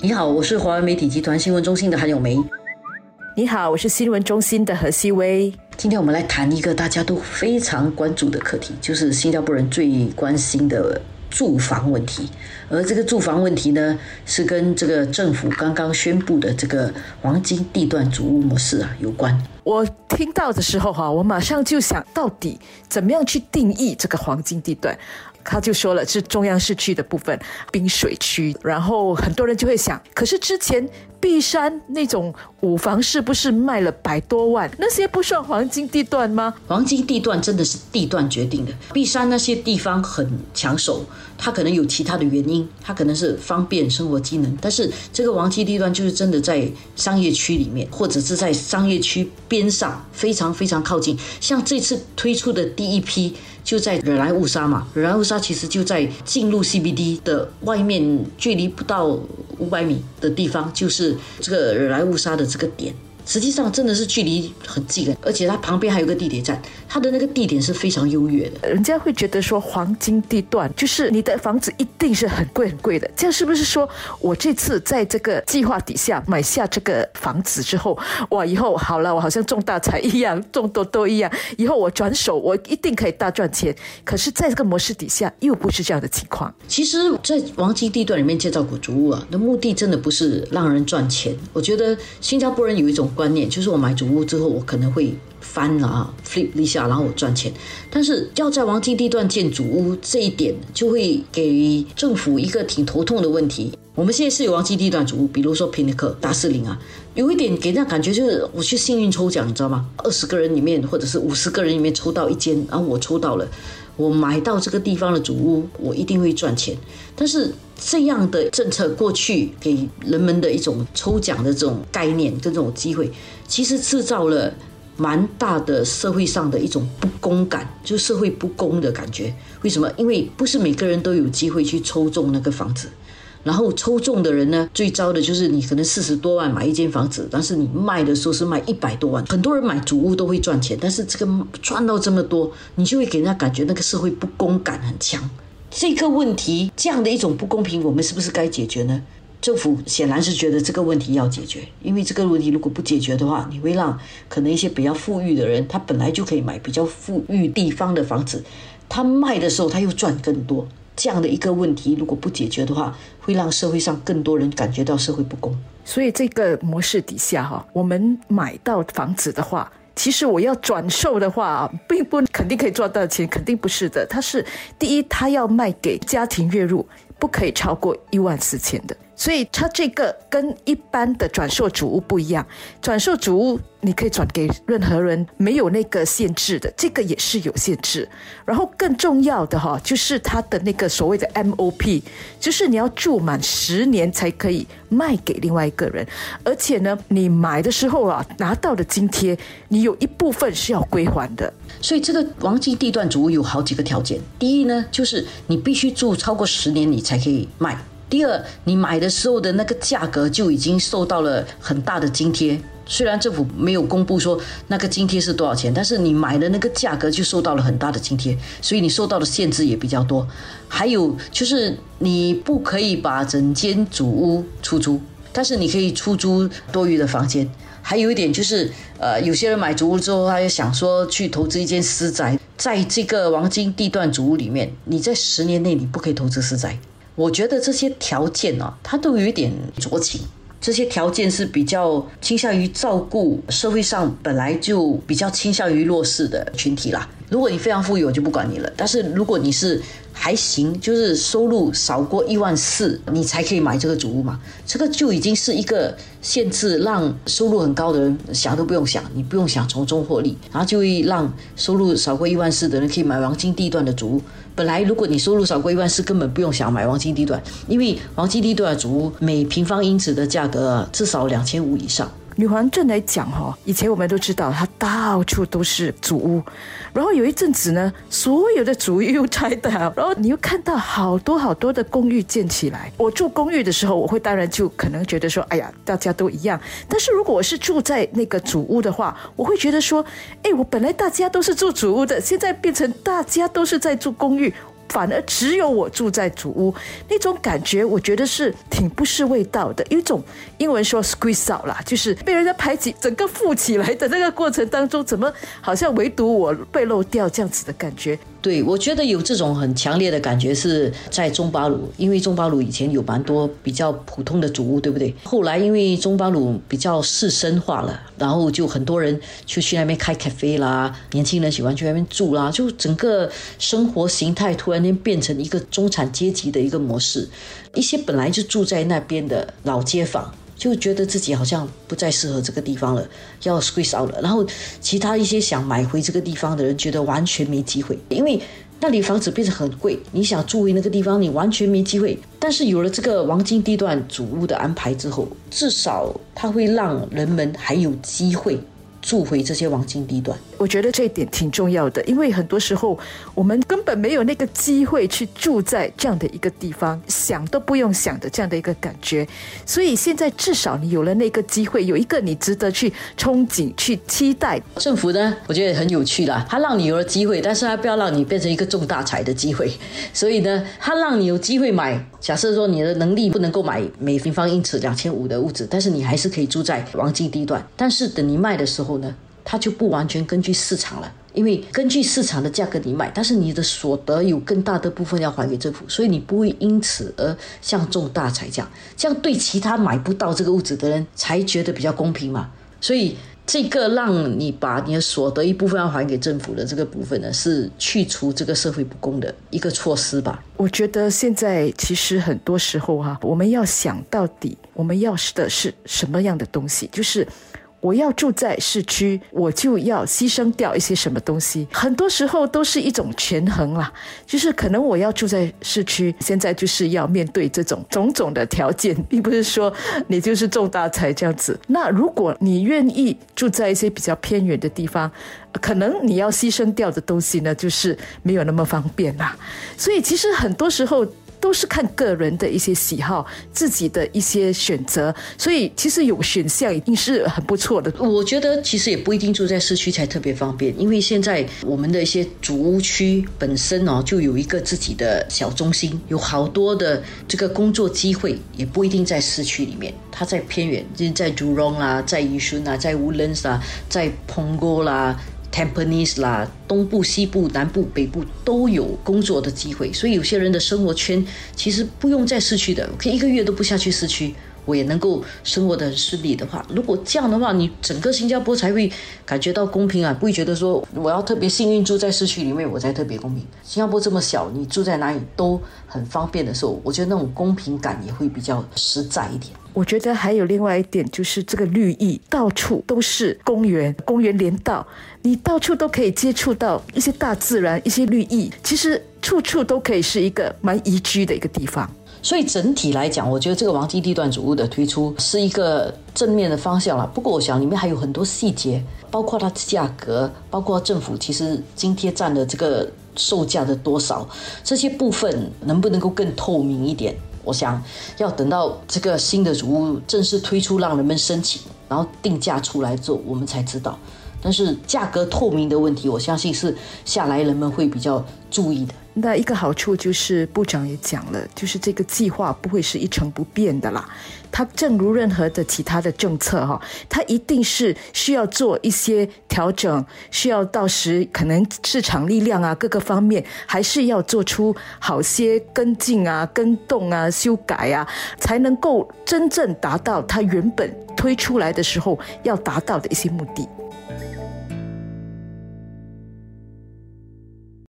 你好，我是华为媒体集团新闻中心的韩永梅。你好，我是新闻中心的何希薇。今天我们来谈一个大家都非常关注的课题，就是新加坡人最关心的住房问题。而这个住房问题呢，是跟这个政府刚刚宣布的这个黄金地段主屋模式啊有关。我听到的时候哈，我马上就想到底怎么样去定义这个黄金地段。他就说了，是中央市区的部分，滨水区。然后很多人就会想，可是之前璧山那种五房是不是卖了百多万？那些不算黄金地段吗？黄金地段真的是地段决定的。璧山那些地方很抢手，它可能有其他的原因，它可能是方便生活机能。但是这个黄金地段就是真的在商业区里面，或者是在商业区边上，非常非常靠近。像这次推出的第一批。就在惹来乌沙嘛，惹来乌沙其实就在进入 CBD 的外面，距离不到五百米的地方，就是这个惹来误杀的这个点。实际上真的是距离很近，而且它旁边还有个地铁站，它的那个地点是非常优越的。人家会觉得说黄金地段就是你的房子一定是很贵很贵的，这样是不是说我这次在这个计划底下买下这个房子之后，哇，以后好了，我好像中大财一样，中多多一样，以后我转手我一定可以大赚钱。可是，在这个模式底下又不是这样的情况。其实，在黄金地段里面建造古竹屋啊，的目的真的不是让人赚钱。我觉得新加坡人有一种。观念就是我买主屋之后，我可能会翻了啊 flip 一下，然后我赚钱。但是要在黄金地段建主屋这一点，就会给政府一个挺头痛的问题。我们现在是有黄金地段主屋，比如说平尼克、大士林啊，有一点给人家感觉就是我去幸运抽奖，你知道吗？二十个人里面或者是五十个人里面抽到一间，然后我抽到了。我买到这个地方的主屋，我一定会赚钱。但是这样的政策过去给人们的一种抽奖的这种概念跟这种机会，其实制造了蛮大的社会上的一种不公感，就社会不公的感觉。为什么？因为不是每个人都有机会去抽中那个房子。然后抽中的人呢，最糟的就是你可能四十多万买一间房子，但是你卖的时候是卖一百多万。很多人买主屋都会赚钱，但是这个赚到这么多，你就会给人家感觉那个社会不公感很强。这个问题这样的一种不公平，我们是不是该解决呢？政府显然是觉得这个问题要解决，因为这个问题如果不解决的话，你会让可能一些比较富裕的人，他本来就可以买比较富裕地方的房子，他卖的时候他又赚更多。这样的一个问题，如果不解决的话，会让社会上更多人感觉到社会不公。所以这个模式底下哈，我们买到房子的话，其实我要转售的话，并不肯定可以赚到钱，肯定不是的。它是第一，它要卖给家庭月入不可以超过一万四千的。所以它这个跟一般的转售主屋不一样，转售主屋你可以转给任何人，没有那个限制的，这个也是有限制。然后更重要的哈，就是它的那个所谓的 MOP，就是你要住满十年才可以卖给另外一个人，而且呢，你买的时候啊拿到的津贴，你有一部分是要归还的。所以这个黄金地段主屋有好几个条件，第一呢，就是你必须住超过十年，你才可以卖。第二，你买的时候的那个价格就已经受到了很大的津贴，虽然政府没有公布说那个津贴是多少钱，但是你买的那个价格就受到了很大的津贴，所以你受到的限制也比较多。还有就是你不可以把整间主屋出租，但是你可以出租多余的房间。还有一点就是，呃，有些人买主屋之后，他又想说去投资一间私宅，在这个黄金地段主屋里面，你在十年内你不可以投资私宅。我觉得这些条件啊，它都有一点酌情。这些条件是比较倾向于照顾社会上本来就比较倾向于弱势的群体啦。如果你非常富裕，我就不管你了。但是如果你是还行，就是收入少过一万四，你才可以买这个主屋嘛。这个就已经是一个限制，让收入很高的人想都不用想，你不用想从中获利，然后就会让收入少过一万四的人可以买黄金地段的主屋。本来如果你收入少过一万是，根本不用想买黄金地段，因为黄金地段的主屋每平方英尺的价格至少两千五以上。女皇镇来讲哈，以前我们都知道它到处都是祖屋，然后有一阵子呢，所有的祖屋又拆掉，然后你又看到好多好多的公寓建起来。我住公寓的时候，我会当然就可能觉得说，哎呀，大家都一样。但是如果我是住在那个祖屋的话，我会觉得说，哎，我本来大家都是住祖屋的，现在变成大家都是在住公寓。反而只有我住在主屋，那种感觉我觉得是挺不是味道的，一种英文说 squeeze out 啦，就是被人家排挤，整个富起来的那个过程当中，怎么好像唯独我被漏掉这样子的感觉。对，我觉得有这种很强烈的感觉是在中巴鲁，因为中巴鲁以前有蛮多比较普通的主屋，对不对？后来因为中巴鲁比较市生化了，然后就很多人就去那边开咖啡啦，年轻人喜欢去那边住啦，就整个生活形态突然间变成一个中产阶级的一个模式。一些本来就住在那边的老街坊。就觉得自己好像不再适合这个地方了，要 squeeze out 了。然后其他一些想买回这个地方的人，觉得完全没机会，因为那里房子变得很贵。你想住回那个地方，你完全没机会。但是有了这个黄金地段主屋的安排之后，至少它会让人们还有机会。住回这些黄金地段，我觉得这一点挺重要的，因为很多时候我们根本没有那个机会去住在这样的一个地方，想都不用想的这样的一个感觉。所以现在至少你有了那个机会，有一个你值得去憧憬、去期待。政府呢，我觉得很有趣啦，他让你有了机会，但是他不要让你变成一个中大财的机会。所以呢，他让你有机会买。假设说你的能力不能够买每平方英尺两千五的屋子，但是你还是可以住在黄金地段。但是等你卖的时候呢，它就不完全根据市场了，因为根据市场的价格你卖，但是你的所得有更大的部分要还给政府，所以你不会因此而像中大财这样。这样对其他买不到这个物质的人才觉得比较公平嘛。所以。这个让你把你的所得一部分要还给政府的这个部分呢，是去除这个社会不公的一个措施吧？我觉得现在其实很多时候哈，我们要想到底我们要的是什么样的东西，就是。我要住在市区，我就要牺牲掉一些什么东西。很多时候都是一种权衡啦，就是可能我要住在市区，现在就是要面对这种种种的条件，并不是说你就是中大财这样子。那如果你愿意住在一些比较偏远的地方，可能你要牺牲掉的东西呢，就是没有那么方便啦。所以其实很多时候。都是看个人的一些喜好，自己的一些选择，所以其实有选项一定是很不错的。我觉得其实也不一定住在市区才特别方便，因为现在我们的一些主屋区本身哦就有一个自己的小中心，有好多的这个工作机会，也不一定在市区里面，它在偏远，就是在竹荣啦，在宜顺啦，在乌伦斯啊，在澎湖啦。Tampines 啦，东部、西部、南部、北部都有工作的机会，所以有些人的生活圈其实不用在市区的，可以一个月都不下去市区。我也能够生活的很顺利的话，如果这样的话，你整个新加坡才会感觉到公平啊，不会觉得说我要特别幸运住在市区里面我才特别公平。新加坡这么小，你住在哪里都很方便的时候，我觉得那种公平感也会比较实在一点。我觉得还有另外一点就是这个绿意，到处都是公园，公园连道，你到处都可以接触到一些大自然，一些绿意，其实处处都可以是一个蛮宜居的一个地方。所以整体来讲，我觉得这个王基地段主屋的推出是一个正面的方向了。不过，我想里面还有很多细节，包括它的价格，包括政府其实津贴占的这个售价的多少，这些部分能不能够更透明一点？我想要等到这个新的主屋正式推出，让人们申请，然后定价出来之后，我们才知道。但是价格透明的问题，我相信是下来人们会比较注意的。那一个好处就是部长也讲了，就是这个计划不会是一成不变的啦。它正如任何的其他的政策哈，它一定是需要做一些调整，需要到时可能市场力量啊各个方面还是要做出好些跟进啊、跟动啊、修改啊，才能够真正达到它原本推出来的时候要达到的一些目的。